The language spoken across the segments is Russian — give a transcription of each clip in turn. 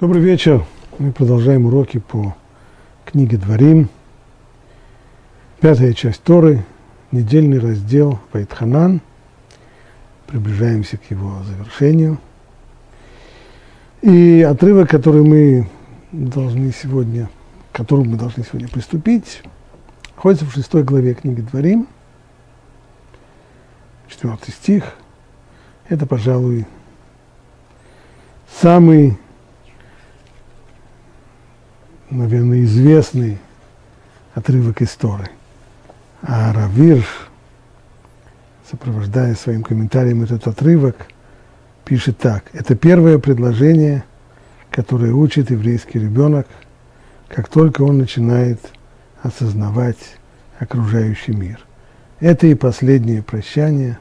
Добрый вечер. Мы продолжаем уроки по книге Дворим. Пятая часть Торы, недельный раздел Вайтханан. Приближаемся к его завершению. И отрывок, который мы должны сегодня, к которому мы должны сегодня приступить, находится в шестой главе книги Дворим, четвертый стих. Это, пожалуй, самый наверное, известный отрывок истории. А Равир, сопровождая своим комментарием этот отрывок, пишет так. Это первое предложение, которое учит еврейский ребенок, как только он начинает осознавать окружающий мир. Это и последнее прощание,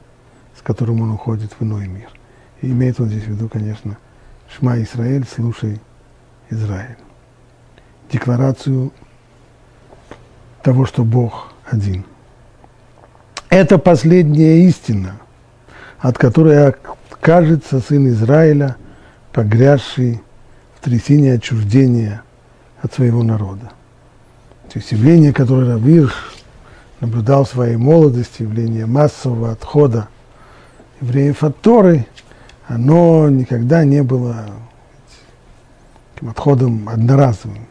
с которым он уходит в иной мир. И имеет он здесь в виду, конечно, Шма Израиль, слушай Израиль декларацию того, что Бог один. Это последняя истина, от которой окажется сын Израиля, погрязший в трясине отчуждения от своего народа. То есть явление, которое Равир наблюдал в своей молодости, явление массового отхода евреев от Торы, оно никогда не было отходом одноразовым.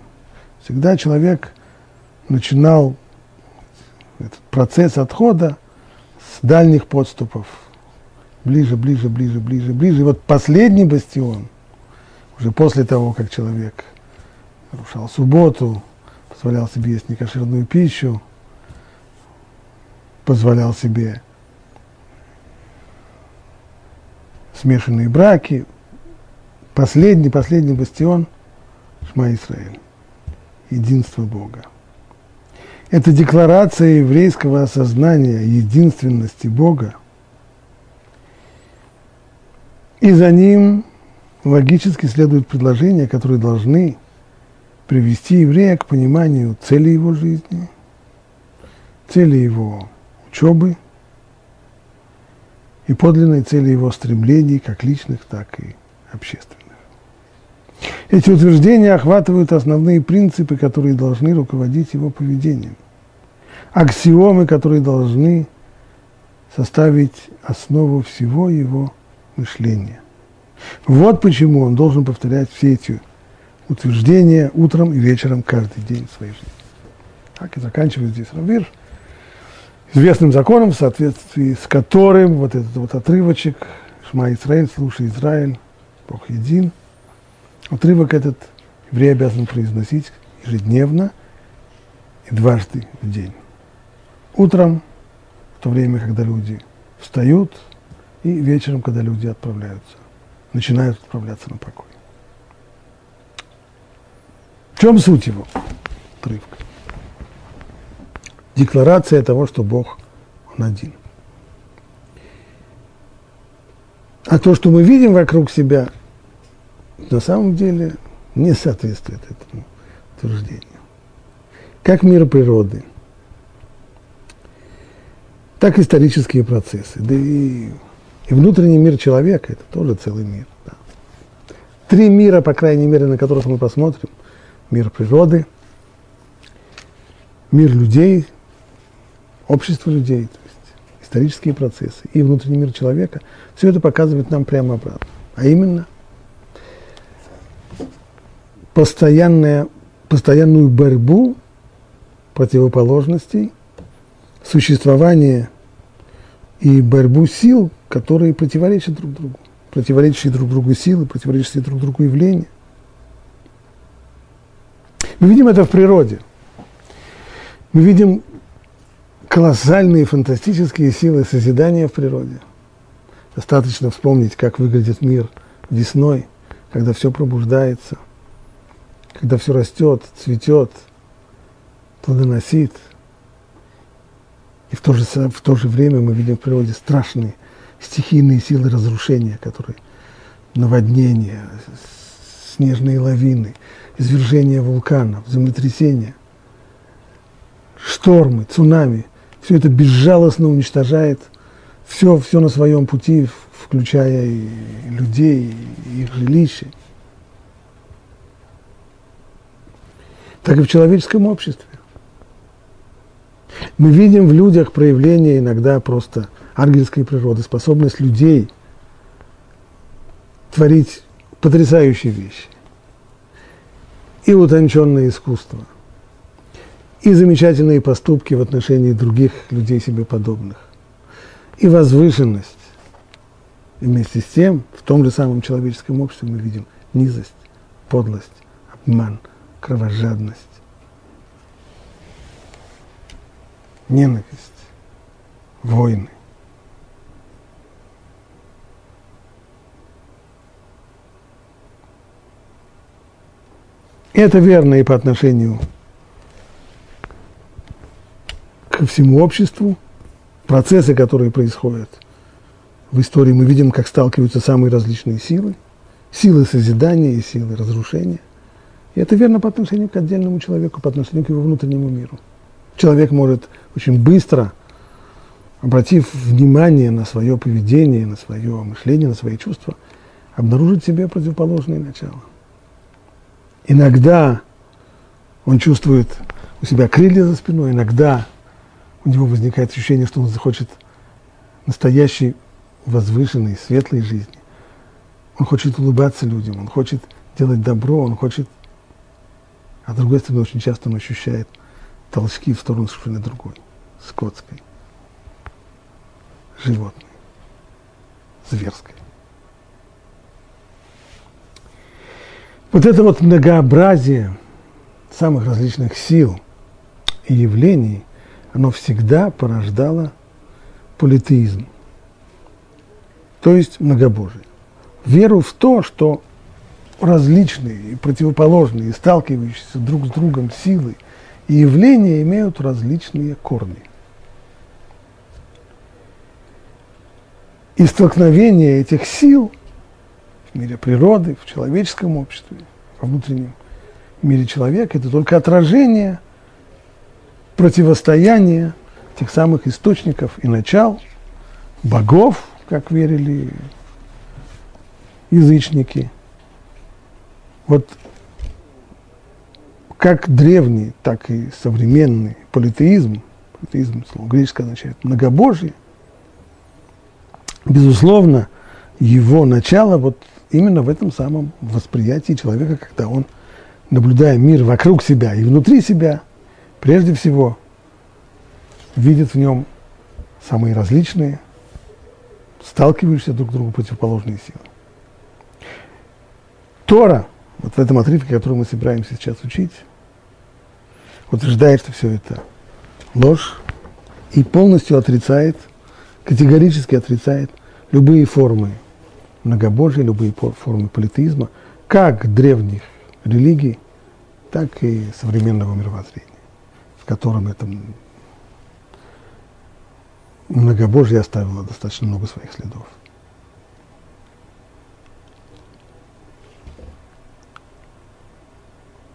Всегда человек начинал этот процесс отхода с дальних подступов. Ближе, ближе, ближе, ближе, ближе. И вот последний бастион, уже после того, как человек нарушал субботу, позволял себе есть некошерную пищу, позволял себе смешанные браки, последний, последний бастион Шма Исраиль единства Бога. Это декларация еврейского осознания единственности Бога. И за ним логически следуют предложения, которые должны привести еврея к пониманию цели его жизни, цели его учебы и подлинной цели его стремлений, как личных, так и общественных. Эти утверждения охватывают основные принципы, которые должны руководить его поведением. Аксиомы, которые должны составить основу всего его мышления. Вот почему он должен повторять все эти утверждения утром и вечером каждый день своей жизни. Так и заканчивает здесь Равир известным законом, в соответствии с которым вот этот вот отрывочек Шма Исраиль, слушай Израиль, Бог един – Отрывок этот еврей обязан произносить ежедневно и дважды в день. Утром, в то время, когда люди встают, и вечером, когда люди отправляются, начинают отправляться на покой. В чем суть его отрывка? Декларация того, что Бог, Он один. А то, что мы видим вокруг себя – на самом деле не соответствует этому утверждению. Как мир природы, так исторические процессы, да и, и внутренний мир человека – это тоже целый мир. Да. Три мира, по крайней мере, на которых мы посмотрим. Мир природы, мир людей, общество людей, то есть исторические процессы и внутренний мир человека. Все это показывает нам прямо обратно. А именно, постоянная, постоянную борьбу противоположностей, существование и борьбу сил, которые противоречат друг другу, противоречащие друг другу силы, противоречащие друг другу явления. Мы видим это в природе. Мы видим колоссальные фантастические силы созидания в природе. Достаточно вспомнить, как выглядит мир весной, когда все пробуждается – когда все растет, цветет, плодоносит. И в то, же, в то же время мы видим в природе страшные стихийные силы разрушения, которые наводнения, снежные лавины, извержения вулканов, землетрясения, штормы, цунами. Все это безжалостно уничтожает все, все на своем пути, включая и людей, и их жилища. Так и в человеческом обществе. Мы видим в людях проявление иногда просто ангельской природы, способность людей творить потрясающие вещи. И утонченное искусство, и замечательные поступки в отношении других людей себе подобных, и возвышенность. И вместе с тем, в том же самом человеческом обществе мы видим низость, подлость, обман, кровожадность, ненависть, войны. Это верно и по отношению ко всему обществу. Процессы, которые происходят в истории, мы видим, как сталкиваются самые различные силы. Силы созидания и силы разрушения. И это верно по отношению к отдельному человеку, по отношению к его внутреннему миру. Человек может очень быстро, обратив внимание на свое поведение, на свое мышление, на свои чувства, обнаружить в себе противоположные начала. Иногда он чувствует у себя крылья за спиной, иногда у него возникает ощущение, что он захочет настоящей, возвышенной, светлой жизни. Он хочет улыбаться людям, он хочет делать добро, он хочет... А другой стороны, очень часто он ощущает толчки в сторону совершенно другой, скотской, животной, зверской. Вот это вот многообразие самых различных сил и явлений, оно всегда порождало политеизм, то есть многобожие. Веру в то, что различные и противоположные, сталкивающиеся друг с другом силы и явления имеют различные корни. И столкновение этих сил – в мире природы, в человеческом обществе, во внутреннем мире человека, это только отражение противостояния тех самых источников и начал, богов, как верили язычники. Вот как древний, так и современный политеизм, политеизм, слово греческое означает многобожие, безусловно, его начало вот именно в этом самом восприятии человека, когда он, наблюдая мир вокруг себя и внутри себя, прежде всего видит в нем самые различные, сталкивающиеся друг к другу противоположные силы. Тора, вот в этом отрывке, который мы собираемся сейчас учить, утверждает, что все это ложь и полностью отрицает, категорически отрицает любые формы многобожие, любые формы политеизма, как древних религий, так и современного мировоззрения, в котором это многобожие оставило достаточно много своих следов.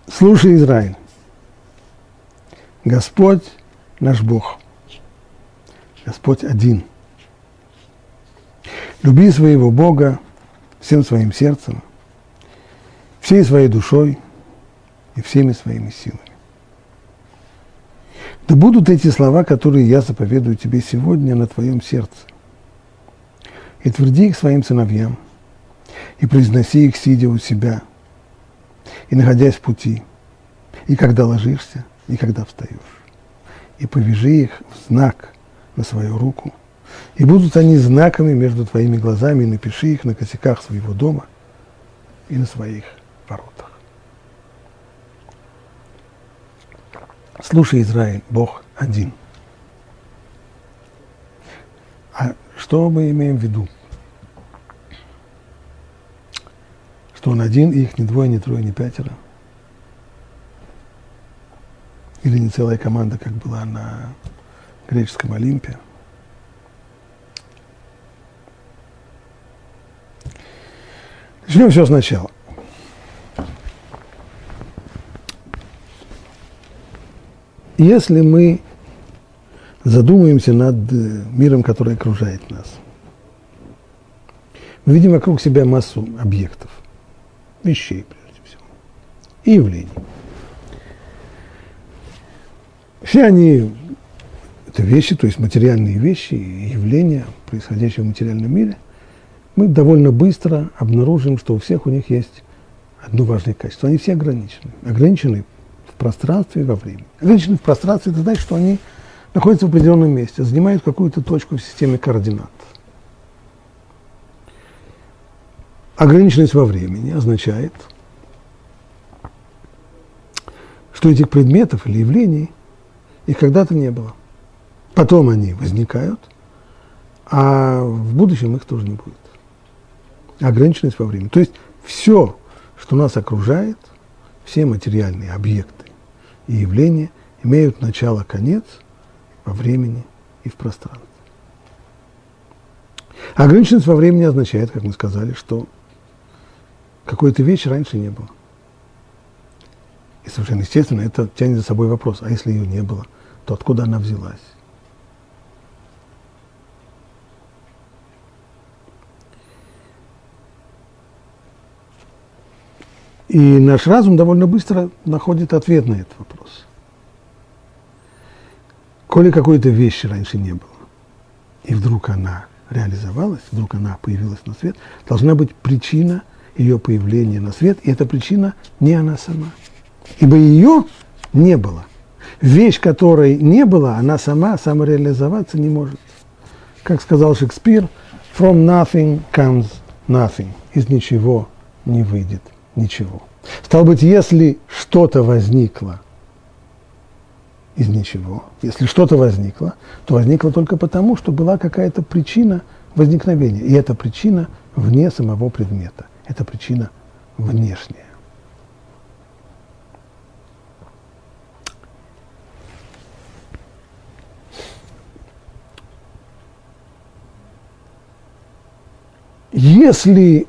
Слушай, Израиль, Господь наш Бог, Господь один – Люби своего Бога всем своим сердцем, всей своей душой и всеми своими силами. Да будут эти слова, которые я заповедую тебе сегодня на твоем сердце. И тверди их своим сыновьям, и произноси их, сидя у себя, и находясь в пути, и когда ложишься, и когда встаешь. И повяжи их в знак на свою руку – и будут они знаками между твоими глазами, и напиши их на косяках своего дома и на своих воротах. Слушай, Израиль, Бог один. А что мы имеем в виду? Что он один, и их не двое, не трое, не пятеро? Или не целая команда, как была на греческом Олимпе? Начнем все сначала. Если мы задумаемся над э, миром, который окружает нас, мы видим вокруг себя массу объектов, вещей, прежде всего, и явлений. Все они, это вещи, то есть материальные вещи, явления, происходящие в материальном мире, мы довольно быстро обнаружим, что у всех у них есть одно важное качество. Они все ограничены. Ограничены в пространстве и во времени. Ограничены в пространстве, это значит, что они находятся в определенном месте, занимают какую-то точку в системе координат. Ограниченность во времени означает, что этих предметов или явлений их когда-то не было. Потом они возникают, а в будущем их тоже не будет. Ограниченность во времени. То есть все, что нас окружает, все материальные объекты и явления имеют начало-конец во времени и в пространстве. Ограниченность во времени означает, как мы сказали, что какой-то вещи раньше не было. И совершенно естественно, это тянет за собой вопрос, а если ее не было, то откуда она взялась? И наш разум довольно быстро находит ответ на этот вопрос. Коли какой-то вещи раньше не было, и вдруг она реализовалась, вдруг она появилась на свет, должна быть причина ее появления на свет, и эта причина не она сама. Ибо ее не было. Вещь, которой не было, она сама самореализоваться не может. Как сказал Шекспир, from nothing comes nothing. Из ничего не выйдет ничего. Стало быть, если что-то возникло из ничего, если что-то возникло, то возникло только потому, что была какая-то причина возникновения. И эта причина вне самого предмета. Это причина внешняя. Если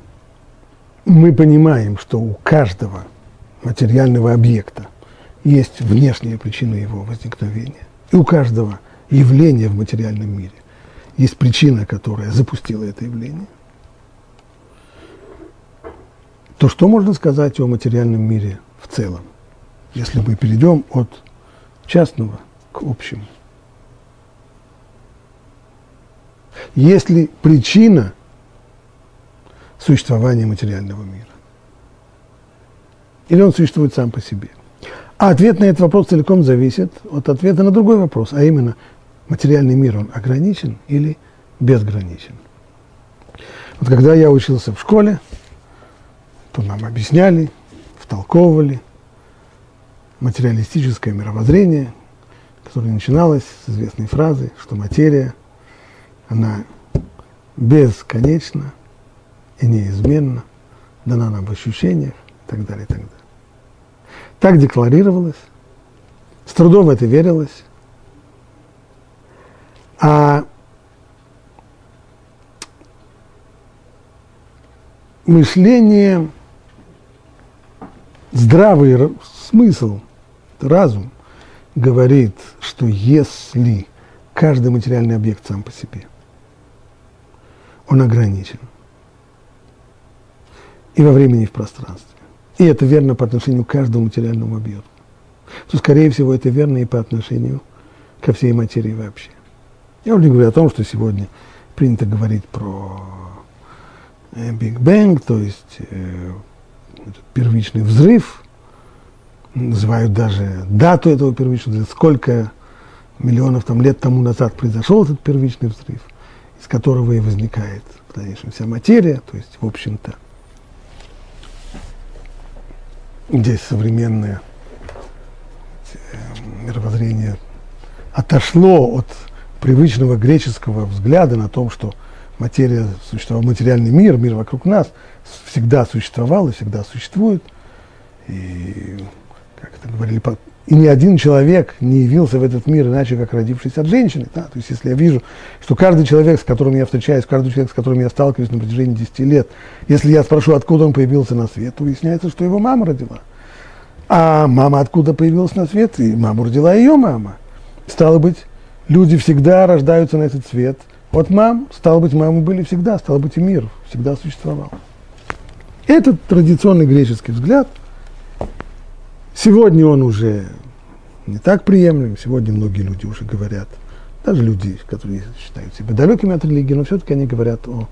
мы понимаем, что у каждого материального объекта есть внешняя причина его возникновения, и у каждого явления в материальном мире есть причина, которая запустила это явление, то что можно сказать о материальном мире в целом, если мы перейдем от частного к общему? Если причина существования материального мира? Или он существует сам по себе? А ответ на этот вопрос целиком зависит от ответа на другой вопрос, а именно, материальный мир, он ограничен или безграничен? Вот когда я учился в школе, то нам объясняли, втолковывали материалистическое мировоззрение, которое начиналось с известной фразы, что материя, она бесконечна, и неизменно, дана нам в ощущениях и так далее, и так далее. Так декларировалось, с трудом это верилось, а мышление, здравый смысл, разум говорит, что если каждый материальный объект сам по себе, он ограничен, и во времени, и в пространстве. И это верно по отношению к каждому материальному объекту. То, скорее всего, это верно и по отношению ко всей материи вообще. Я уже не говорю о том, что сегодня принято говорить про э, Bang, то есть э, первичный взрыв. Называют даже дату этого первичного взрыва, сколько миллионов там, лет тому назад произошел этот первичный взрыв, из которого и возникает в дальнейшем вся материя, то есть, в общем-то, здесь современное э, мировоззрение отошло от привычного греческого взгляда на том, что материя существовала, материальный мир, мир вокруг нас всегда существовал и всегда существует. И, как это говорили, и ни один человек не явился в этот мир иначе, как родившись от женщины. Да? То есть, если я вижу, что каждый человек, с которым я встречаюсь, каждый человек, с которым я сталкиваюсь на протяжении 10 лет, если я спрошу, откуда он появился на свет, то выясняется, что его мама родила. А мама откуда появилась на свет? И маму родила ее мама. Стало быть, люди всегда рождаются на этот свет от мам. Стало быть, мамы были всегда, стало быть, и мир всегда существовал. Этот традиционный греческий взгляд – Сегодня он уже не так приемлем. Сегодня многие люди уже говорят, даже люди, которые считают себя далекими от религии, но все-таки они говорят о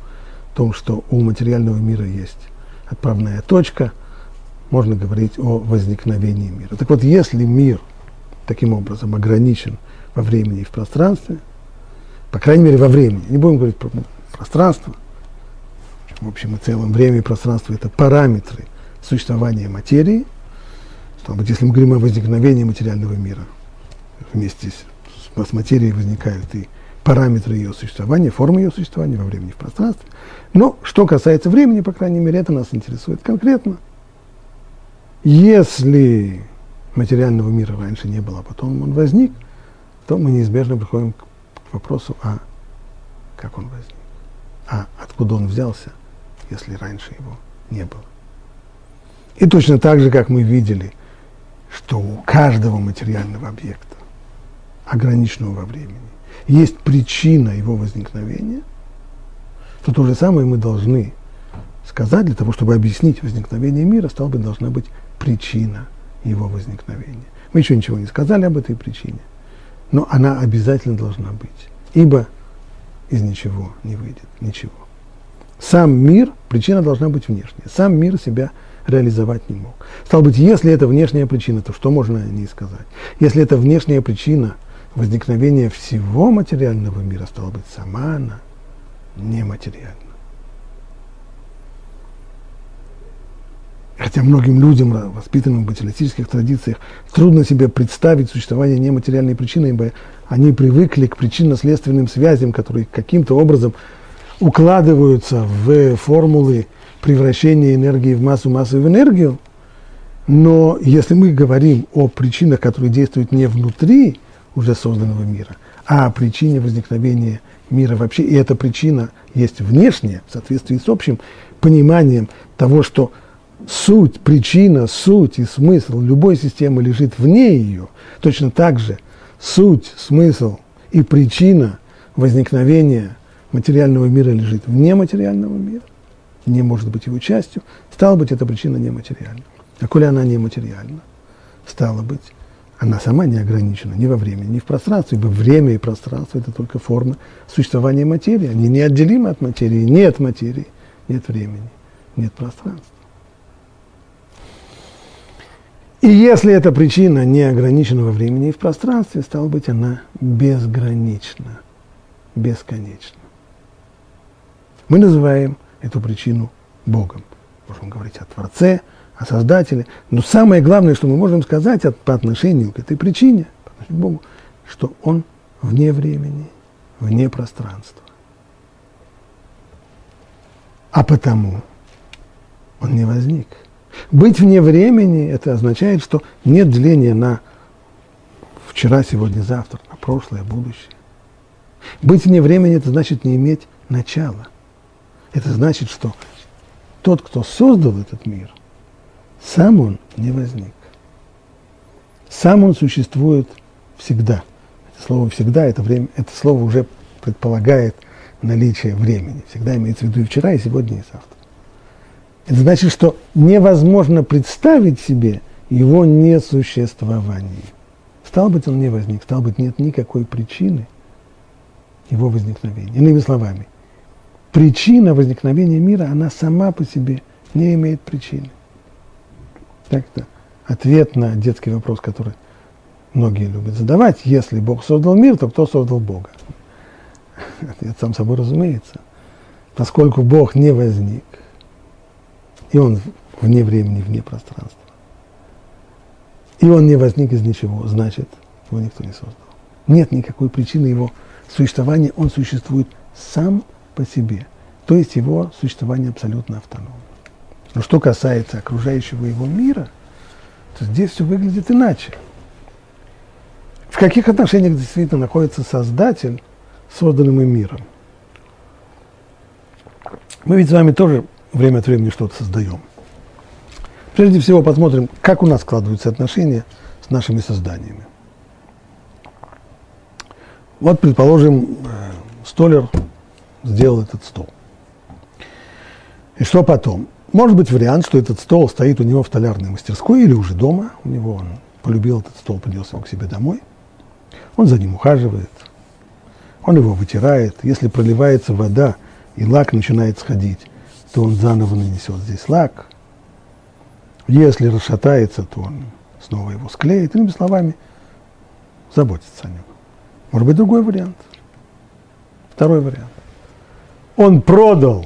том, что у материального мира есть отправная точка, можно говорить о возникновении мира. Так вот, если мир таким образом ограничен во времени и в пространстве, по крайней мере во времени, не будем говорить про пространство, в общем и целом время и пространство – это параметры существования материи. Стало быть, если мы говорим о возникновении материального мира, вместе с, с материей возникают и параметры ее существования, формы ее существования во времени и в пространстве. Но что касается времени, по крайней мере, это нас интересует конкретно. Если материального мира раньше не было, а потом он возник, то мы неизбежно приходим к вопросу, а как он возник, а откуда он взялся, если раньше его не было. И точно так же, как мы видели, что у каждого материального объекта, ограниченного во времени, есть причина его возникновения, то то же самое мы должны сказать для того, чтобы объяснить возникновение мира, стало быть, должна быть причина его возникновения. Мы еще ничего не сказали об этой причине, но она обязательно должна быть, ибо из ничего не выйдет ничего. Сам мир, причина должна быть внешняя. Сам мир себя реализовать не мог. Стало быть, если это внешняя причина, то что можно о ней сказать? Если это внешняя причина возникновения всего материального мира, стало быть, сама она нематериальна. Хотя многим людям, воспитанным в материалистических традициях, трудно себе представить существование нематериальной причины, ибо они привыкли к причинно-следственным связям, которые каким-то образом укладываются в формулы превращения энергии в массу, массы в энергию. Но если мы говорим о причинах, которые действуют не внутри уже созданного мира, а о причине возникновения мира вообще, и эта причина есть внешняя, в соответствии с общим пониманием того, что суть, причина, суть и смысл любой системы лежит вне ее, точно так же суть, смысл и причина возникновения материального мира лежит вне материального мира, не может быть его частью, стало быть, эта причина нематериальна. А коли она нематериальна, стало быть, она сама не ограничена ни во времени, ни в пространстве, ибо время и пространство – это только форма существования материи. Они неотделимы от материи. Нет материи, нет времени, нет пространства. И если эта причина не ограничена во времени и в пространстве, стало быть, она безгранична, бесконечна. Мы называем эту причину Богом. Можем говорить о Творце, о Создателе. Но самое главное, что мы можем сказать от, по отношению к этой причине, по отношению к Богу, что Он вне времени, вне пространства. А потому Он не возник – быть вне времени – это означает, что нет деления на вчера, сегодня, завтра, на прошлое, будущее. Быть вне времени – это значит не иметь начала. Это значит, что тот, кто создал этот мир, сам он не возник. Сам он существует всегда. Это слово «всегда» это, время, это слово уже предполагает наличие времени. Всегда имеется в виду и вчера, и сегодня, и завтра. Это значит, что невозможно представить себе его несуществование. Стал быть, он не возник, стал быть, нет никакой причины его возникновения. Иными словами, причина возникновения мира, она сама по себе не имеет причины. Так-то ответ на детский вопрос, который многие любят задавать, если Бог создал мир, то кто создал Бога? Ответ сам собой разумеется. Поскольку Бог не возник, и он вне времени, вне пространства. И он не возник из ничего, значит, его никто не создал. Нет никакой причины его существования, он существует сам по себе. То есть его существование абсолютно автономно. Но что касается окружающего его мира, то здесь все выглядит иначе. В каких отношениях действительно находится Создатель с созданным им миром? Мы ведь с вами тоже время от времени что-то создаем. Прежде всего посмотрим, как у нас складываются отношения с нашими созданиями. Вот, предположим, э, столер сделал этот стол. И что потом? Может быть вариант, что этот стол стоит у него в столярной мастерской или уже дома, у него он полюбил этот стол, принес его к себе домой. Он за ним ухаживает, он его вытирает. Если проливается вода и лак начинает сходить, то он заново нанесет здесь лак. Если расшатается, то он снова его склеит. Иными словами, заботится о нем. Может быть, другой вариант. Второй вариант. Он продал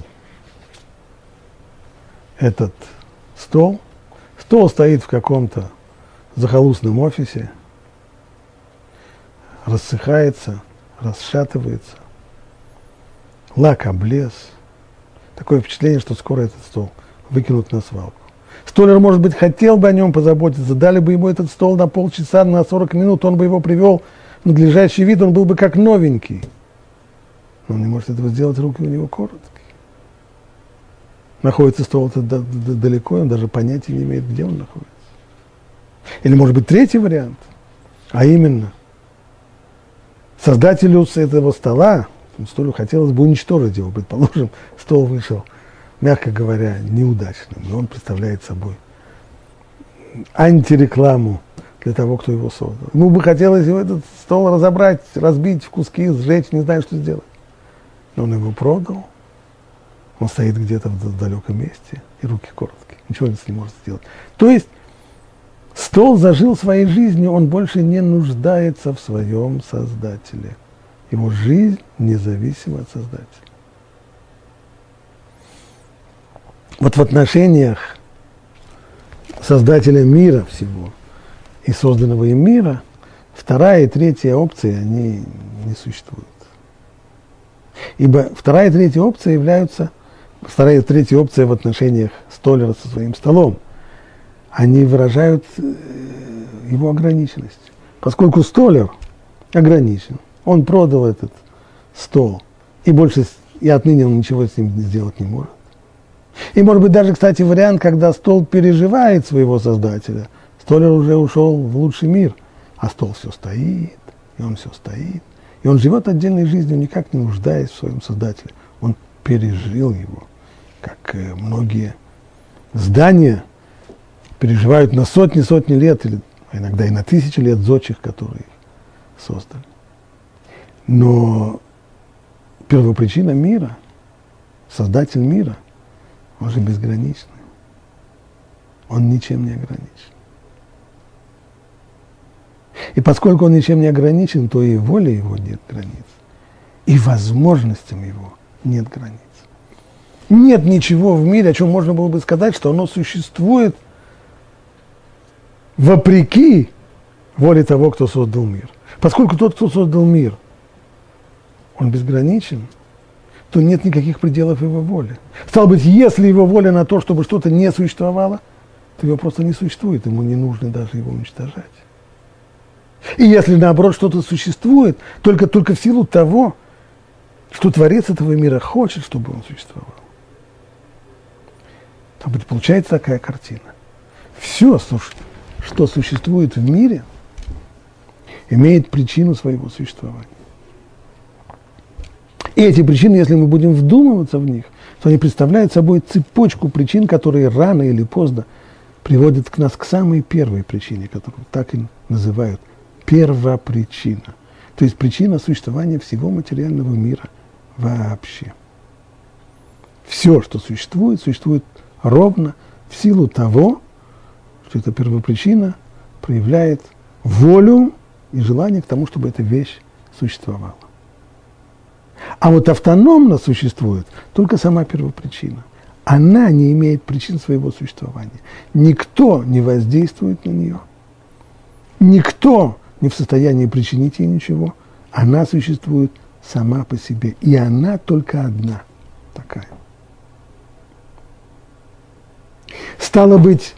этот стол. Стол стоит в каком-то захолустном офисе, рассыхается, расшатывается, лак облез. Такое впечатление, что скоро этот стол выкинут на свалку. Столер, может быть, хотел бы о нем позаботиться, дали бы ему этот стол на полчаса, на 40 минут, он бы его привел в надлежащий вид, он был бы как новенький. Но он не может этого сделать, руки у него короткие. Находится стол-то далеко, он даже понятия не имеет, где он находится. Или, может быть, третий вариант, а именно, создателю этого стола, столу хотелось бы уничтожить его, предположим, стол вышел, мягко говоря, неудачным, и он представляет собой антирекламу для того, кто его создал. Ему бы хотелось его этот стол разобрать, разбить в куски, сжечь, не знаю, что сделать. Но он его продал, он стоит где-то в далеком месте, и руки короткие, ничего с ним может сделать. То есть Стол зажил своей жизнью, он больше не нуждается в своем Создателе. Его жизнь независима от Создателя. Вот в отношениях Создателя мира всего и созданного им мира, вторая и третья опции, они не существуют. Ибо вторая и третья опция являются, вторая и третья опция в отношениях столера со своим столом – они выражают э, его ограниченность. Поскольку столер ограничен, он продал этот стол, и больше, и отныне он ничего с ним сделать не может. И может быть даже, кстати, вариант, когда стол переживает своего создателя, столер уже ушел в лучший мир, а стол все стоит, и он все стоит, и он живет отдельной жизнью, никак не нуждаясь в своем создателе. Он пережил его, как э, многие здания – переживают на сотни-сотни лет, или иногда и на тысячи лет зодчих, которые создали. Но первопричина мира, создатель мира, он же безграничный. Он ничем не ограничен. И поскольку он ничем не ограничен, то и воле его нет границ. И возможностям его нет границ. Нет ничего в мире, о чем можно было бы сказать, что оно существует – вопреки воле того, кто создал мир. Поскольку тот, кто создал мир, он безграничен, то нет никаких пределов его воли. Стало быть, если его воля на то, чтобы что-то не существовало, то его просто не существует, ему не нужно даже его уничтожать. И если наоборот что-то существует, только, только в силу того, что Творец этого мира хочет, чтобы он существовал. То получается такая картина. Все, что существует в мире, имеет причину своего существования. И эти причины, если мы будем вдумываться в них, то они представляют собой цепочку причин, которые рано или поздно приводят к нас к самой первой причине, которую так и называют первопричина. То есть причина существования всего материального мира вообще. Все, что существует, существует ровно в силу того, что эта первопричина проявляет волю и желание к тому, чтобы эта вещь существовала. А вот автономно существует только сама первопричина. Она не имеет причин своего существования. Никто не воздействует на нее. Никто не в состоянии причинить ей ничего. Она существует сама по себе. И она только одна такая. Стало быть,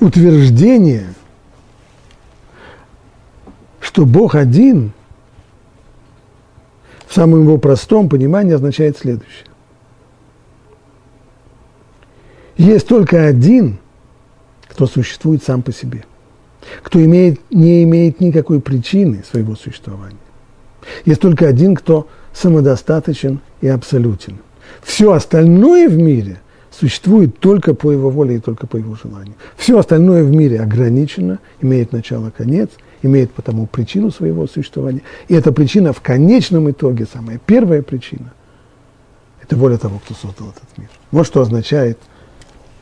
утверждение, что Бог один, в самом его простом понимании означает следующее. Есть только один, кто существует сам по себе, кто имеет, не имеет никакой причины своего существования. Есть только один, кто самодостаточен и абсолютен. Все остальное в мире существует только по его воле и только по его желанию. Все остальное в мире ограничено, имеет начало, конец, имеет потому причину своего существования. И эта причина в конечном итоге, самая первая причина, это воля того, кто создал этот мир. Вот что означает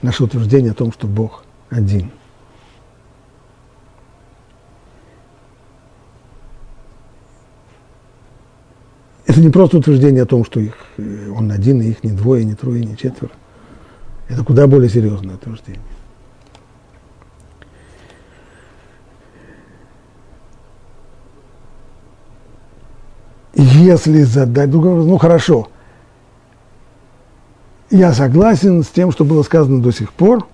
наше утверждение о том, что Бог один – Это не просто утверждение о том, что их, э, он один, и их не двое, не трое, не четверо. Это куда более серьезное утверждение. Если задать, ну хорошо, я согласен с тем, что было сказано до сих пор,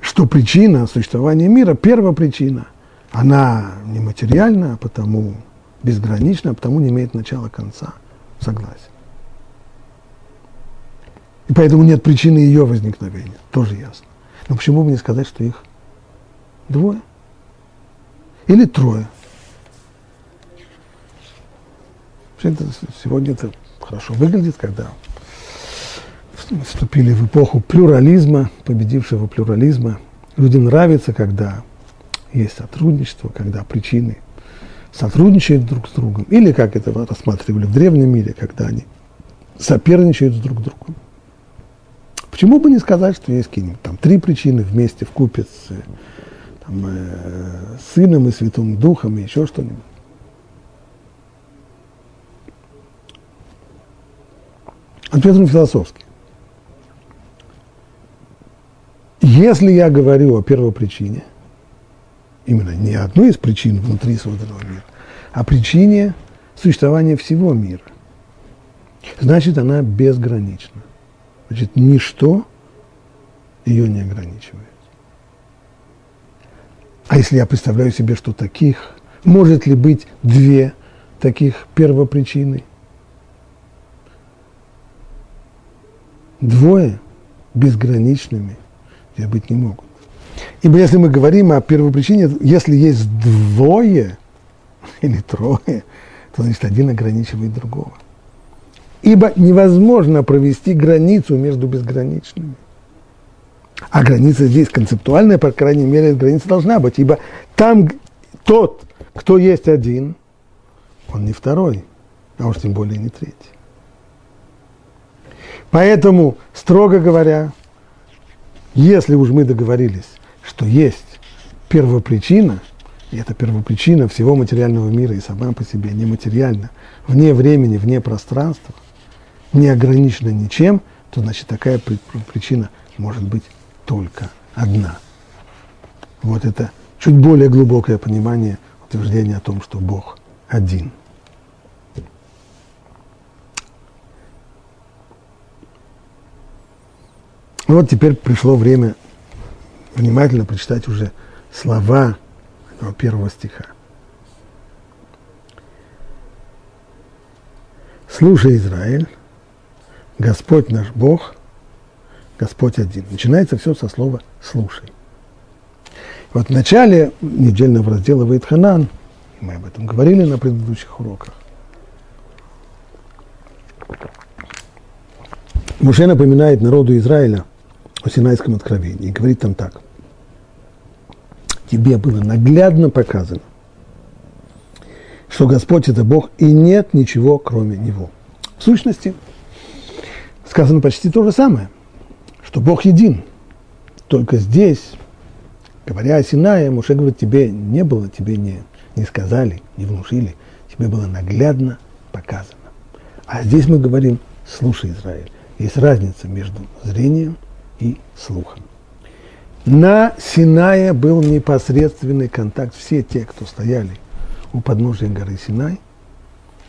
что причина существования мира, первая причина, она нематериальна, а потому безгранична, а потому не имеет начала конца. Согласен. И поэтому нет причины ее возникновения. Тоже ясно. Но почему бы не сказать, что их двое? Или трое? Сегодня это хорошо выглядит, когда вступили в эпоху плюрализма, победившего плюрализма. Людям нравится, когда есть сотрудничество, когда причины сотрудничают друг с другом, или как это рассматривали в древнем мире, когда они соперничают друг с другом. Почему бы не сказать, что есть какие-нибудь там три причины вместе в купе с там, э, Сыном и Святым Духом и еще что-нибудь? Ответ он философский. Если я говорю о первой причине – именно не одной из причин внутри созданного мира, а причине существования всего мира. Значит, она безгранична. Значит, ничто ее не ограничивает. А если я представляю себе, что таких, может ли быть две таких первопричины? Двое безграничными здесь быть не могут. Ибо если мы говорим о первопричине, если есть двое или трое, то значит один ограничивает другого. Ибо невозможно провести границу между безграничными. А граница здесь концептуальная, по крайней мере, граница должна быть. Ибо там тот, кто есть один, он не второй, а уж тем более не третий. Поэтому, строго говоря, если уж мы договорились что есть первопричина, и эта первопричина всего материального мира и сама по себе нематериальна, вне времени, вне пространства, не ограничена ничем, то значит такая причина может быть только одна. Вот это чуть более глубокое понимание утверждения о том, что Бог один. Вот теперь пришло время внимательно прочитать уже слова этого первого стиха. Слушай, Израиль, Господь наш Бог, Господь один. Начинается все со слова «слушай». Вот в начале недельного раздела Ваидханан, мы об этом говорили на предыдущих уроках, Муше напоминает народу Израиля о Синайском откровении и говорит там так тебе было наглядно показано, что Господь – это Бог, и нет ничего, кроме Него. В сущности, сказано почти то же самое, что Бог един. Только здесь, говоря о Синае, Муше говорит, тебе не было, тебе не, не сказали, не внушили, тебе было наглядно показано. А здесь мы говорим, слушай, Израиль, есть разница между зрением и слухом. На Синае был непосредственный контакт. Все те, кто стояли у подножия горы Синай,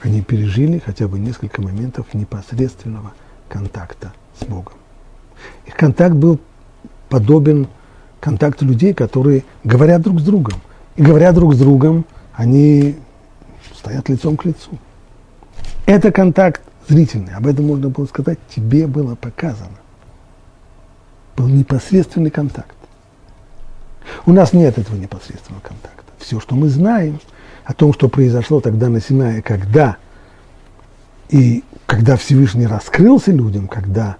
они пережили хотя бы несколько моментов непосредственного контакта с Богом. Их контакт был подобен контакту людей, которые говорят друг с другом. И говоря друг с другом, они стоят лицом к лицу. Это контакт зрительный. Об этом можно было сказать, тебе было показано. Был непосредственный контакт. У нас нет этого непосредственного контакта. Все, что мы знаем о том, что произошло тогда на Синае, когда и когда Всевышний раскрылся людям, когда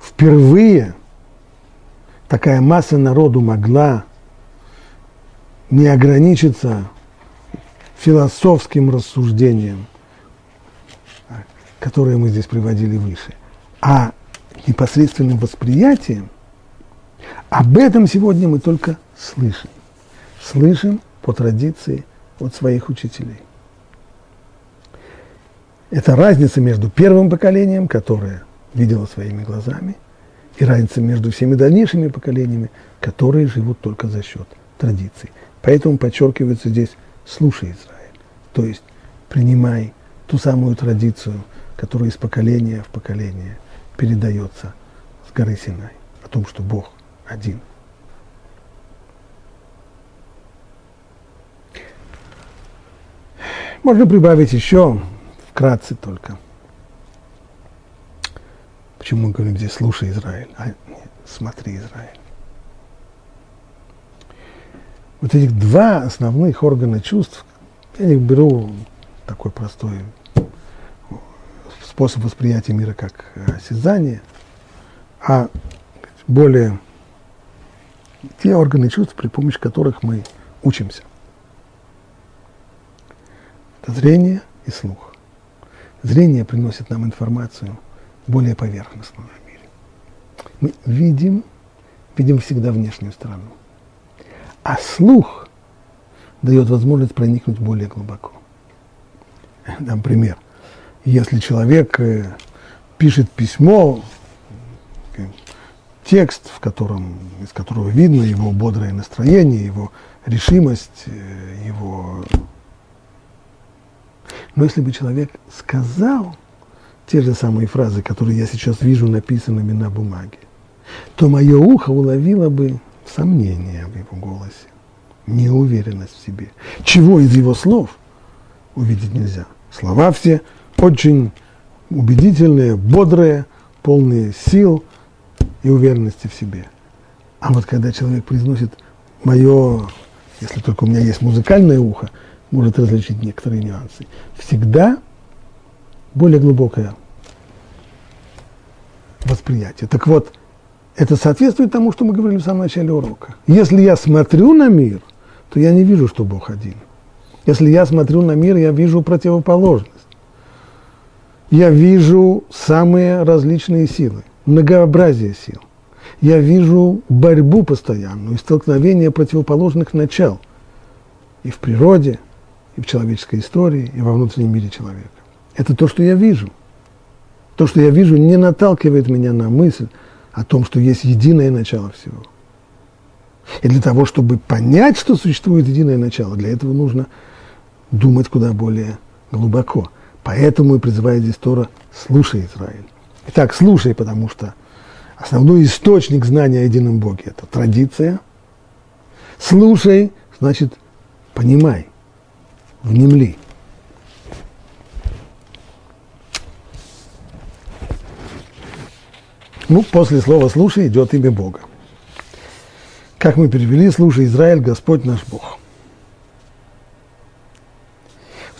впервые такая масса народу могла не ограничиться философским рассуждением, которое мы здесь приводили выше, а непосредственным восприятием, об этом сегодня мы только слышим. Слышим по традиции от своих учителей. Это разница между первым поколением, которое видело своими глазами, и разница между всеми дальнейшими поколениями, которые живут только за счет традиций. Поэтому подчеркивается здесь «слушай, Израиль», то есть принимай ту самую традицию, которая из поколения в поколение передается с горы Синай, о том, что Бог один. Можно прибавить еще, вкратце только. Почему мы говорим здесь «слушай, Израиль», а нет, «смотри, Израиль». Вот этих два основных органа чувств, я их беру такой простой способ восприятия мира как осязание, а более те органы чувств, при помощи которых мы учимся. Это зрение и слух. Зрение приносит нам информацию более поверхностную в мире. Мы видим, видим всегда внешнюю сторону. А слух дает возможность проникнуть более глубоко. Дам пример. Если человек э, пишет письмо, текст, в котором, из которого видно его бодрое настроение, его решимость, э, его но если бы человек сказал те же самые фразы, которые я сейчас вижу написанными на бумаге, то мое ухо уловило бы сомнение в его голосе, неуверенность в себе. Чего из его слов увидеть нельзя. Слова все очень убедительные, бодрые, полные сил и уверенности в себе. А вот когда человек произносит мое, если только у меня есть музыкальное ухо, может различить некоторые нюансы. Всегда более глубокое восприятие. Так вот, это соответствует тому, что мы говорили в самом начале урока. Если я смотрю на мир, то я не вижу, что Бог один. Если я смотрю на мир, я вижу противоположность. Я вижу самые различные силы, многообразие сил. Я вижу борьбу постоянную столкновение противоположных начал и в природе, и в человеческой истории, и во внутреннем мире человека. Это то, что я вижу. То, что я вижу, не наталкивает меня на мысль о том, что есть единое начало всего. И для того, чтобы понять, что существует единое начало, для этого нужно думать куда более глубоко. Поэтому и призывает здесь Тора «слушай, Израиль». Итак, слушай, потому что основной источник знания о едином Боге – это традиция. Слушай, значит, понимай внемли. Ну, после слова «слушай» идет имя Бога. Как мы перевели, слушай, Израиль, Господь наш Бог.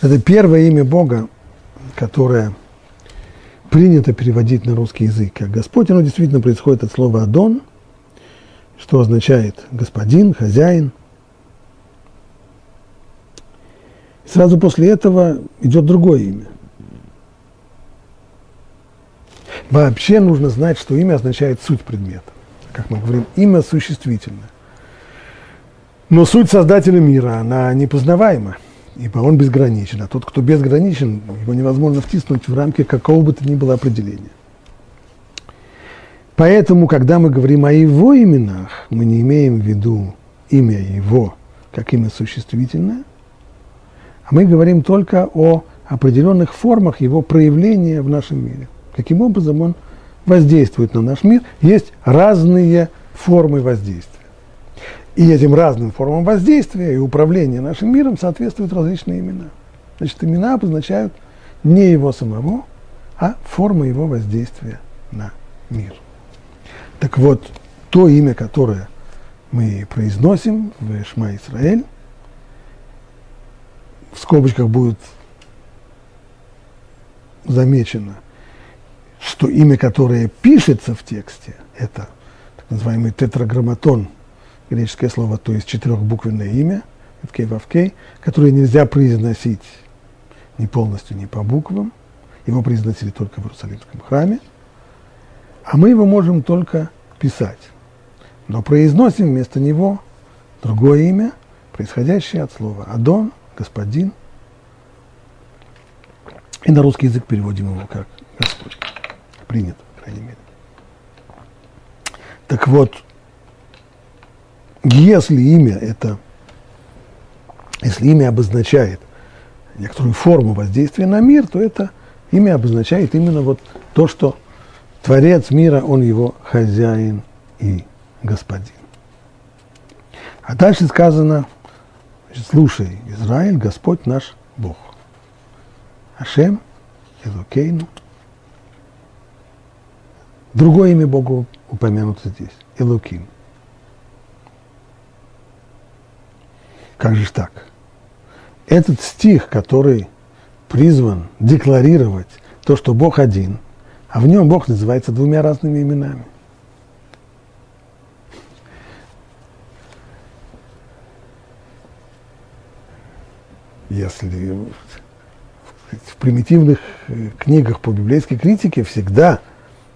Это первое имя Бога, которое принято переводить на русский язык как Господь, оно действительно происходит от слова «адон», что означает господин, хозяин – Сразу после этого идет другое имя. Вообще нужно знать, что имя означает суть предмета. Как мы говорим, имя существительное. Но суть Создателя мира, она непознаваема, ибо он безграничен. А тот, кто безграничен, его невозможно втиснуть в рамки какого бы то ни было определения. Поэтому, когда мы говорим о его именах, мы не имеем в виду имя его как имя существительное, мы говорим только о определенных формах его проявления в нашем мире. Каким образом он воздействует на наш мир. Есть разные формы воздействия. И этим разным формам воздействия и управления нашим миром соответствуют различные имена. Значит, имена обозначают не его самого, а формы его воздействия на мир. Так вот, то имя, которое мы произносим в Шма Исраэль, в скобочках будет замечено, что имя, которое пишется в тексте, это так называемый тетраграмматон, греческое слово, то есть четырехбуквенное имя, Вкей Вавкей, которое нельзя произносить не полностью, не по буквам. Его произносили только в Иерусалимском храме. А мы его можем только писать. Но произносим вместо него другое имя, происходящее от слова «адон», «господин». И на русский язык переводим его как «Господь». Принято, по крайней мере. Так вот, если имя это, если имя обозначает некоторую форму воздействия на мир, то это имя обозначает именно вот то, что Творец мира, он его хозяин и господин. А дальше сказано, слушай, Израиль, Господь наш Бог. Ашем, Элокейну. Другое имя Богу упомянуто здесь, Элоким. Как же так? Этот стих, который призван декларировать то, что Бог один, а в нем Бог называется двумя разными именами. Если в примитивных э, книгах по библейской критике всегда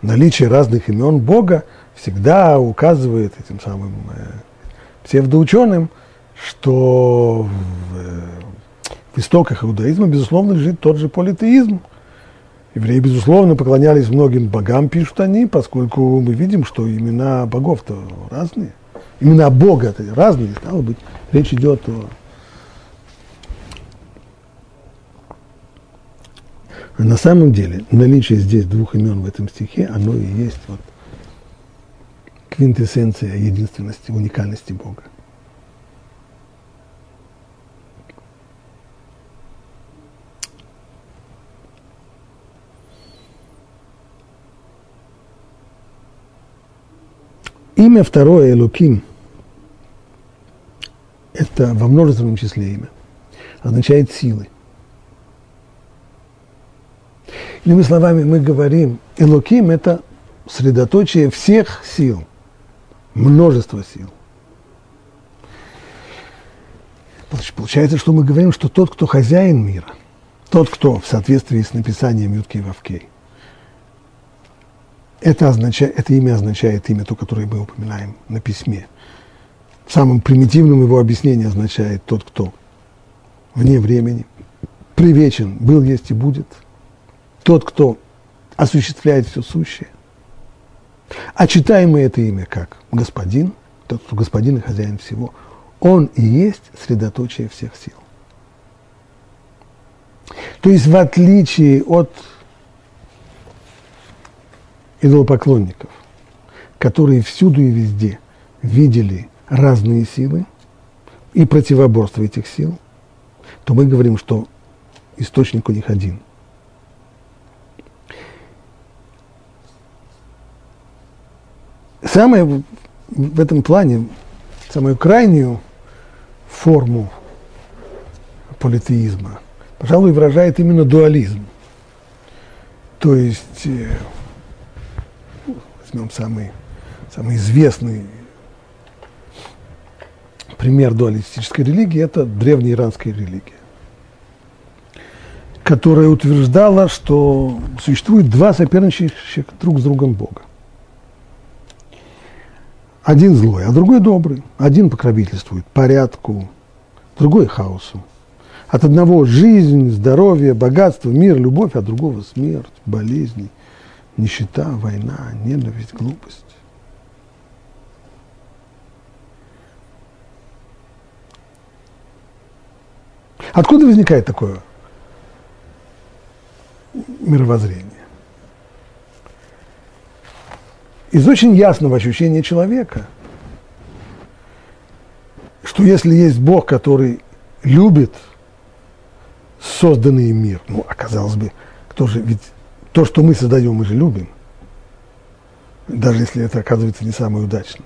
наличие разных имен Бога всегда указывает этим самым э, псевдоученым, что в, э, в истоках иудаизма, безусловно, лежит тот же политеизм. Евреи, безусловно, поклонялись многим богам, пишут они, поскольку мы видим, что имена богов-то разные. Имена Бога -то разные, стало быть, речь идет о на самом деле наличие здесь двух имен в этом стихе, оно и есть вот квинтэссенция единственности, уникальности Бога. Имя второе, Элуким, это во множественном числе имя, означает силы. Иными словами, мы говорим, Элоким – это средоточие всех сил, множество сил. Получается, что мы говорим, что тот, кто хозяин мира, тот, кто в соответствии с написанием Ютки Вавкей, это, означает, это имя означает имя, то, которое мы упоминаем на письме. Самым примитивным его объяснение означает тот, кто вне времени, привечен, был, есть и будет – тот, кто осуществляет все сущее. А читаем мы это имя как господин, тот, кто господин и хозяин всего, он и есть средоточие всех сил. То есть в отличие от идолопоклонников, которые всюду и везде видели разные силы и противоборство этих сил, то мы говорим, что источник у них один. самое в этом плане, самую крайнюю форму политеизма, пожалуй, выражает именно дуализм. То есть, возьмем самый, самый известный пример дуалистической религии, это древняя иранская религия, которая утверждала, что существует два соперничающих друг с другом Бога. Один злой, а другой добрый. Один покровительствует порядку, другой хаосу. От одного жизнь, здоровье, богатство, мир, любовь, от другого смерть, болезни, нищета, война, ненависть, глупость. Откуда возникает такое мировоззрение? из очень ясного ощущения человека, что если есть Бог, который любит созданный мир, ну, оказалось бы, кто же, ведь то, что мы создаем, мы же любим, даже если это оказывается не самое удачное.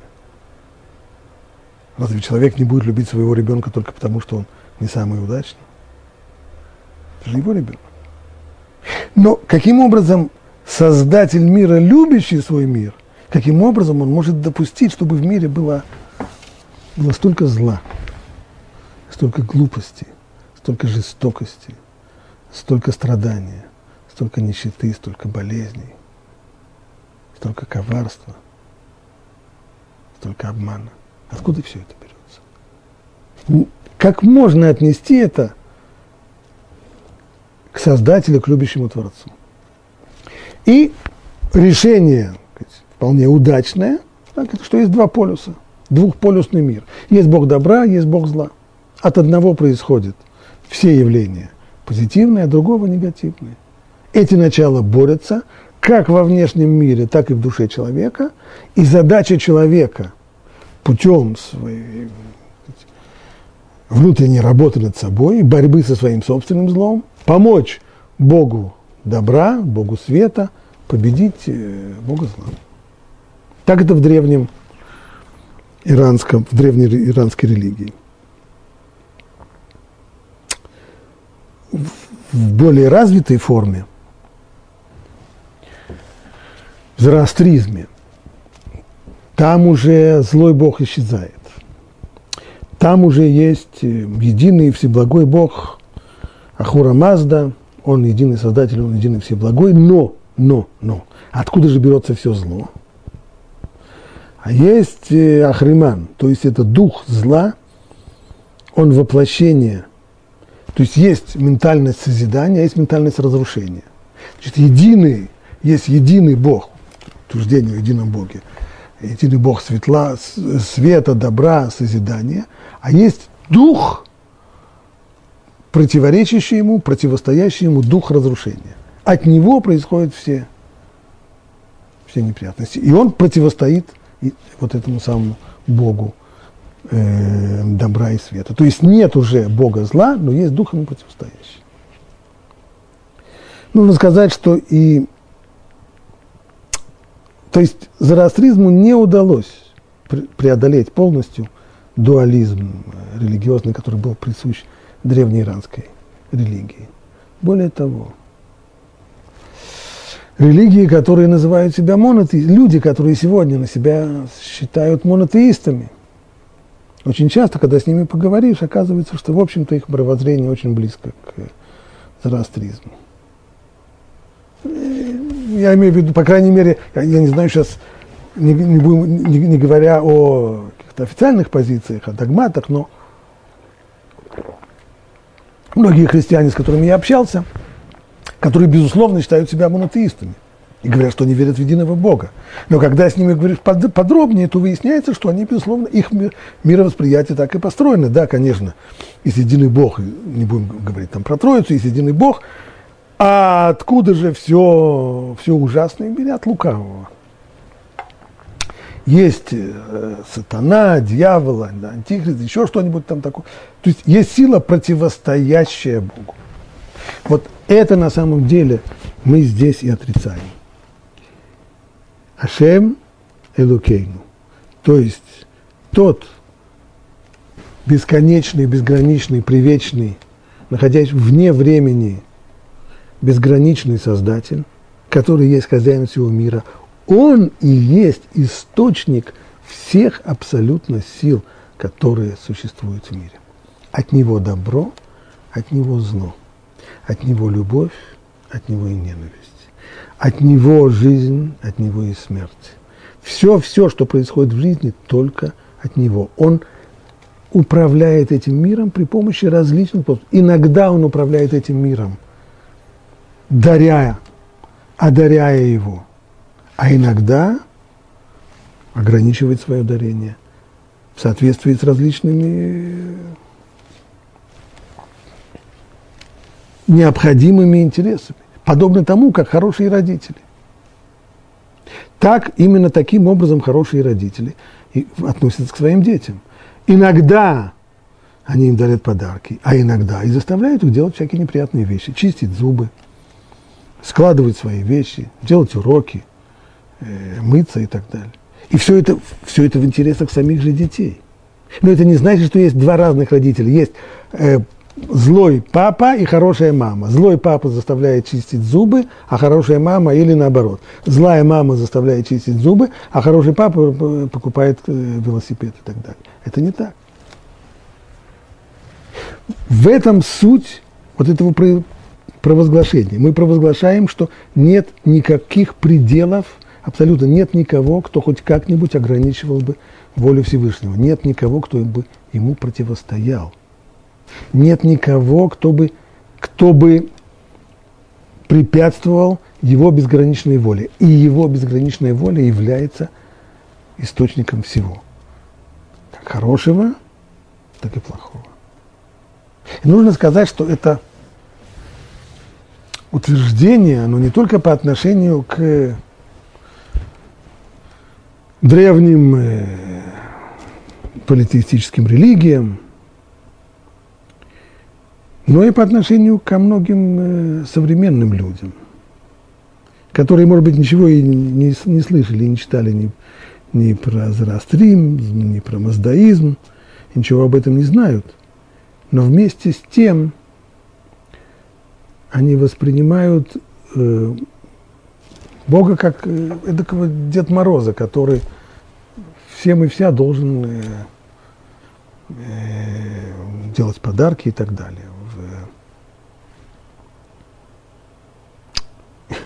Разве человек не будет любить своего ребенка только потому, что он не самый удачный? Это же его ребенок. Но каким образом создатель мира, любящий свой мир, каким образом он может допустить, чтобы в мире было, было столько зла, столько глупости, столько жестокости, столько страдания, столько нищеты, столько болезней, столько коварства, столько обмана. Откуда все это берется? Как можно отнести это к Создателю, к любящему Творцу? И решение вполне удачное, что есть два полюса, двухполюсный мир. Есть Бог добра, есть Бог зла. От одного происходят все явления позитивные, а другого негативные. Эти начала борются как во внешнем мире, так и в душе человека. И задача человека путем своей внутренней работы над собой, борьбы со своим собственным злом, помочь Богу добра, Богу света, победить э, Бога зла. Так это в древнем иранском, в древней иранской религии. В более развитой форме, в зороастризме, там уже злой Бог исчезает. Там уже есть э, единый всеблагой Бог Ахура Мазда, он единый создатель, он единый всеблагой, но, но, но, откуда же берется все зло? А есть э, Ахриман, то есть это дух зла, он воплощение. То есть есть ментальность созидания, а есть ментальность разрушения. Значит, единый, есть единый Бог, утверждение о едином Боге, единый Бог светла, света, добра, созидания, а есть дух, противоречащий ему, противостоящий ему дух разрушения. От него происходят все, все неприятности. И он противостоит вот этому самому Богу э, добра и света. То есть нет уже Бога зла, но есть дух ему противостоящий. Нужно сказать, что и то есть зороастризму не удалось преодолеть полностью дуализм религиозный, который был присущ древнеиранской религии. Более того, религии, которые называют себя монотеистами, люди, которые сегодня на себя считают монотеистами, очень часто, когда с ними поговоришь, оказывается, что, в общем-то, их мировоззрение очень близко к зороастризму. Я имею в виду, по крайней мере, я, я не знаю сейчас, не, не, будем, не, не говоря о каких-то официальных позициях, о догматах, но многие христиане, с которыми я общался, которые, безусловно, считают себя монотеистами и говорят, что они верят в единого Бога. Но когда с ними говоришь подробнее, то выясняется, что они, безусловно, их мировосприятие так и построено. Да, конечно, есть единый Бог, не будем говорить там про Троицу, есть единый Бог, а откуда же все, все ужасное в? От лукавого. Есть э, сатана, дьявол, антихрист, еще что-нибудь там такое. То есть есть сила, противостоящая Богу. Вот это на самом деле мы здесь и отрицаем. Ашем Элукейну. То есть тот бесконечный, безграничный, привечный, находясь вне времени, безграничный Создатель, который есть хозяин всего мира, он и есть источник всех абсолютно сил, которые существуют в мире. От него добро, от него зло, от него любовь, от него и ненависть, от него жизнь, от него и смерть. Все, все, что происходит в жизни, только от него. Он управляет этим миром при помощи различных способов. Иногда он управляет этим миром, даря, одаряя его, а иногда ограничивает свое дарение в соответствии с различными необходимыми интересами, подобно тому, как хорошие родители. Так, именно таким образом хорошие родители относятся к своим детям. Иногда они им дарят подарки, а иногда и заставляют их делать всякие неприятные вещи, чистить зубы, складывать свои вещи, делать уроки, э, мыться и так далее. И все это, все это в интересах самих же детей. Но это не значит, что есть два разных родителя. Есть э, злой папа и хорошая мама. Злой папа заставляет чистить зубы, а хорошая мама или наоборот. Злая мама заставляет чистить зубы, а хороший папа покупает э, велосипед и так далее. Это не так. В этом суть вот этого провозглашения. Мы провозглашаем, что нет никаких пределов, абсолютно нет никого, кто хоть как-нибудь ограничивал бы волю Всевышнего. Нет никого, кто бы ему противостоял. Нет никого, кто бы, кто бы препятствовал его безграничной воле. И его безграничная воля является источником всего. Как хорошего, так и плохого. И нужно сказать, что это утверждение, оно не только по отношению к древним э, политеистическим религиям, но и по отношению ко многим э, современным людям, которые, может быть, ничего и не, не слышали, не читали ни, ни про зороастризм, ни про маздаизм, ничего об этом не знают. Но вместе с тем они воспринимают э, Бога как э, эдакого Дед Мороза, который всем и вся должен э, э, делать подарки и так далее. В,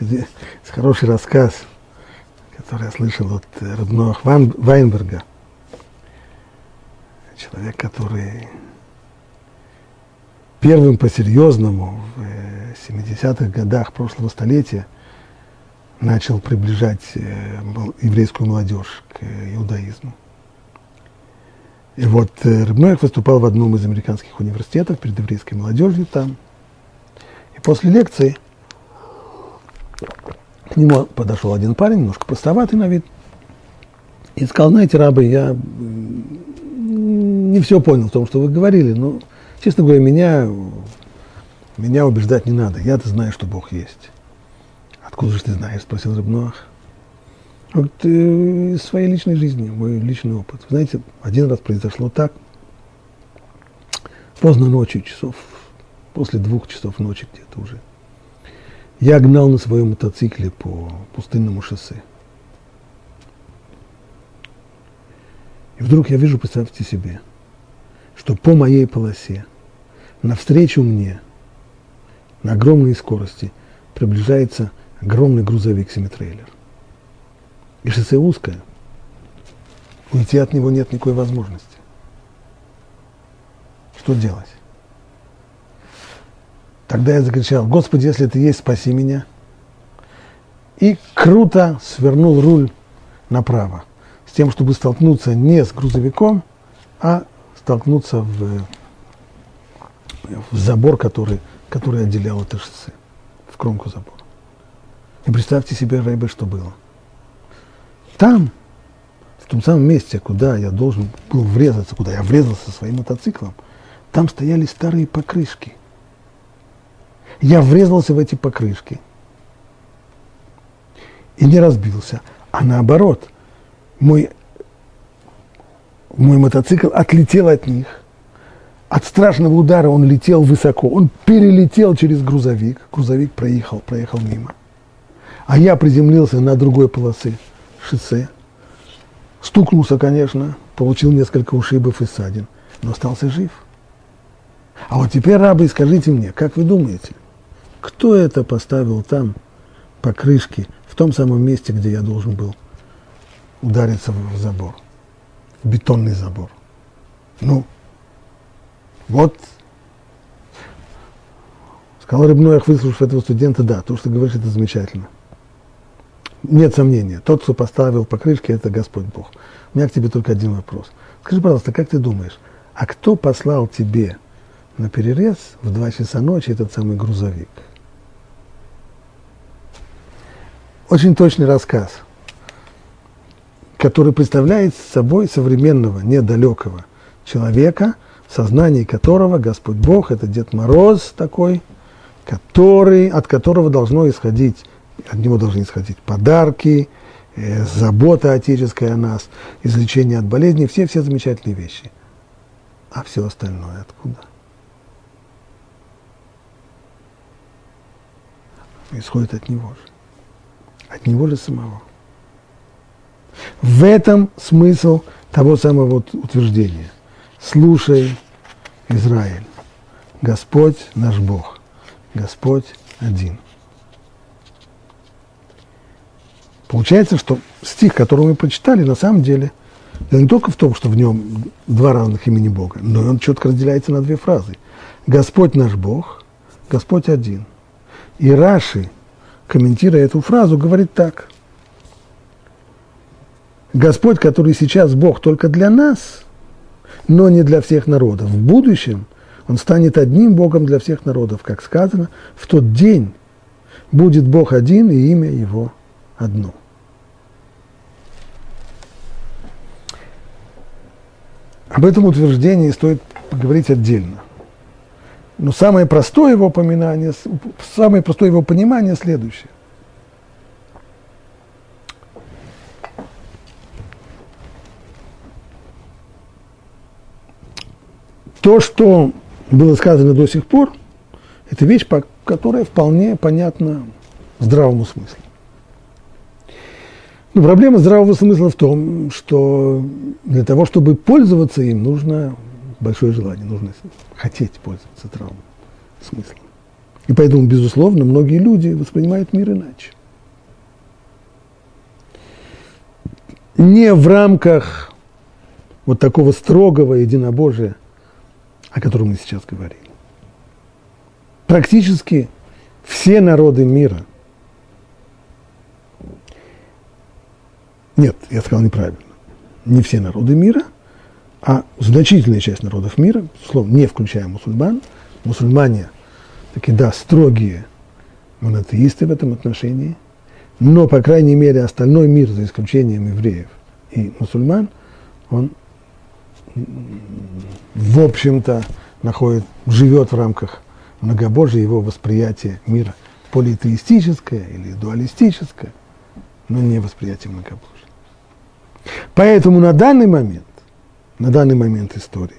хороший рассказ, который я слышал от родного Вайнберга. Человек, который первым по-серьезному в 70-х годах прошлого столетия начал приближать э, еврейскую молодежь к иудаизму. И вот э, Рыбноев выступал в одном из американских университетов перед еврейской молодежью там. И после лекции к нему подошел один парень, немножко простоватый на вид, и сказал, знаете, рабы, я не все понял в том, что вы говорили, но Честно говоря, меня, меня убеждать не надо. Я-то знаю, что Бог есть. Откуда же ты знаешь? Спросил Рыбноах. Вот э, из своей личной жизни, мой личный опыт. знаете, один раз произошло так. Поздно ночью, часов, после двух часов ночи где-то уже. Я гнал на своем мотоцикле по пустынному шоссе. И вдруг я вижу, представьте себе, что по моей полосе навстречу мне на огромной скорости приближается огромный грузовик семитрейлер. И шоссе узкое. Уйти от него нет никакой возможности. Что делать? Тогда я закричал, Господи, если ты есть, спаси меня. И круто свернул руль направо, с тем, чтобы столкнуться не с грузовиком, а столкнуться в в забор, который, который отделял это шоссе, в кромку забора. И представьте себе, Рэйбе, что было. Там, в том самом месте, куда я должен был врезаться, куда я врезался своим мотоциклом, там стояли старые покрышки. Я врезался в эти покрышки и не разбился, а наоборот, мой, мой мотоцикл отлетел от них от страшного удара он летел высоко. Он перелетел через грузовик. Грузовик проехал, проехал мимо. А я приземлился на другой полосе шоссе. Стукнулся, конечно, получил несколько ушибов и ссадин, но остался жив. А вот теперь, рабы, скажите мне, как вы думаете, кто это поставил там покрышки в том самом месте, где я должен был удариться в забор, бетонный забор? Ну, вот, сказал Рыбноях, выслушав этого студента, да, то, что говоришь, это замечательно. Нет сомнения, тот, кто поставил покрышки, это Господь Бог. У меня к тебе только один вопрос. Скажи, пожалуйста, как ты думаешь, а кто послал тебе на перерез в два часа ночи этот самый грузовик? Очень точный рассказ, который представляет собой современного, недалекого человека, в сознании которого Господь Бог – это Дед Мороз такой, который, от которого должно исходить, от него должны исходить подарки, э, забота отеческая о нас, излечение от болезней, все-все замечательные вещи. А все остальное откуда? Исходит от него же. От него же самого. В этом смысл того самого вот утверждения. Слушай, Израиль, Господь наш Бог, Господь один. Получается, что стих, который мы прочитали, на самом деле, не только в том, что в нем два разных имени Бога, но он четко разделяется на две фразы. Господь наш Бог, Господь один. И Раши, комментируя эту фразу, говорит так. Господь, который сейчас Бог только для нас, но не для всех народов. В будущем Он станет одним Богом для всех народов, как сказано, в тот день будет Бог один и имя Его одно. Об этом утверждении стоит поговорить отдельно. Но самое простое его упоминание, самое простое его понимание следующее. То, что было сказано до сих пор, это вещь, которая вполне понятна здравому смыслу. Но проблема здравого смысла в том, что для того, чтобы пользоваться им, нужно большое желание, нужно хотеть пользоваться здравым смыслом. И поэтому, безусловно, многие люди воспринимают мир иначе. Не в рамках вот такого строгого единобожия, о котором мы сейчас говорим. Практически все народы мира, нет, я сказал неправильно, не все народы мира, а значительная часть народов мира, словом, не включая мусульман, мусульмане, таки да, строгие монотеисты в этом отношении, но, по крайней мере, остальной мир, за исключением евреев и мусульман, он в общем-то, находит, живет в рамках многобожия его восприятия мира политеистическое или дуалистическое, но не восприятие многобожия. Поэтому на данный момент, на данный момент истории,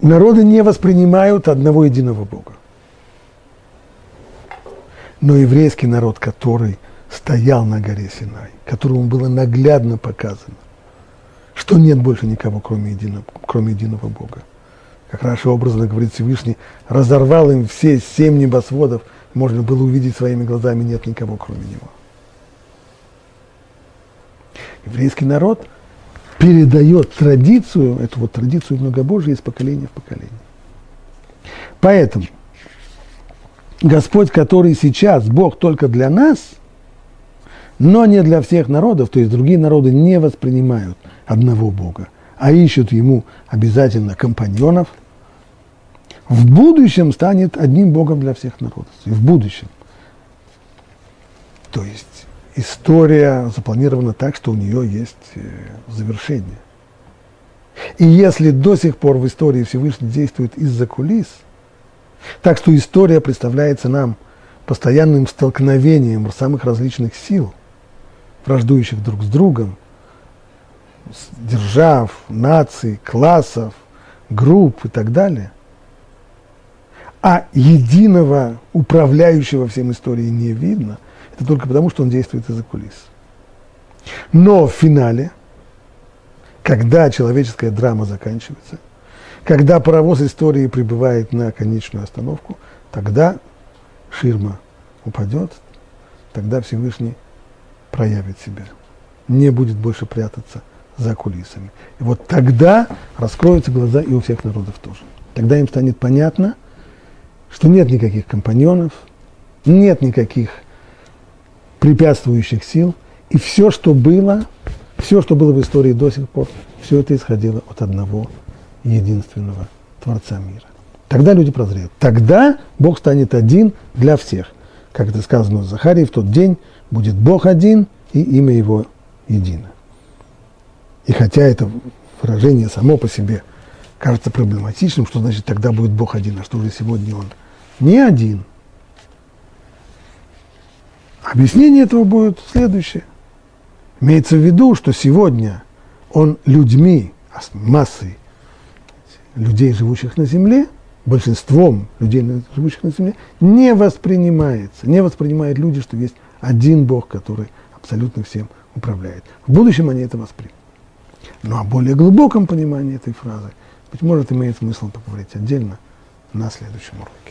народы не воспринимают одного единого Бога. Но еврейский народ, который стоял на горе Синай, которому было наглядно показано, что нет больше никого, кроме единого, кроме единого Бога. Как Раша образно говорит Всевышний, разорвал им все семь небосводов, можно было увидеть своими глазами, нет никого, кроме него. Еврейский народ передает традицию, эту вот традицию многобожия из поколения в поколение. Поэтому Господь, который сейчас Бог только для нас – но не для всех народов, то есть другие народы не воспринимают одного Бога, а ищут ему обязательно компаньонов, в будущем станет одним Богом для всех народов. И в будущем. То есть история запланирована так, что у нее есть э, завершение. И если до сих пор в истории Всевышний действует из-за кулис, так что история представляется нам постоянным столкновением самых различных сил – враждующих друг с другом, держав, наций, классов, групп и так далее, а единого управляющего всем историей не видно, это только потому, что он действует из-за кулис. Но в финале, когда человеческая драма заканчивается, когда паровоз истории прибывает на конечную остановку, тогда ширма упадет, тогда Всевышний проявит себя, не будет больше прятаться за кулисами. И вот тогда раскроются глаза и у всех народов тоже. Тогда им станет понятно, что нет никаких компаньонов, нет никаких препятствующих сил, и все, что было, все, что было в истории до сих пор, все это исходило от одного единственного Творца мира. Тогда люди прозреют. Тогда Бог станет один для всех. Как это сказано в Захарии, в тот день будет Бог один, и имя Его едино. И хотя это выражение само по себе кажется проблематичным, что значит тогда будет Бог один, а что же сегодня Он не один. Объяснение этого будет следующее. Имеется в виду, что сегодня Он людьми, массой людей, живущих на земле, большинством людей, живущих на земле, не воспринимается, не воспринимают люди, что есть один Бог, который абсолютно всем управляет. В будущем они это воспримут. Ну, о более глубоком понимании этой фразы, быть может, имеет смысл поговорить отдельно на следующем уроке.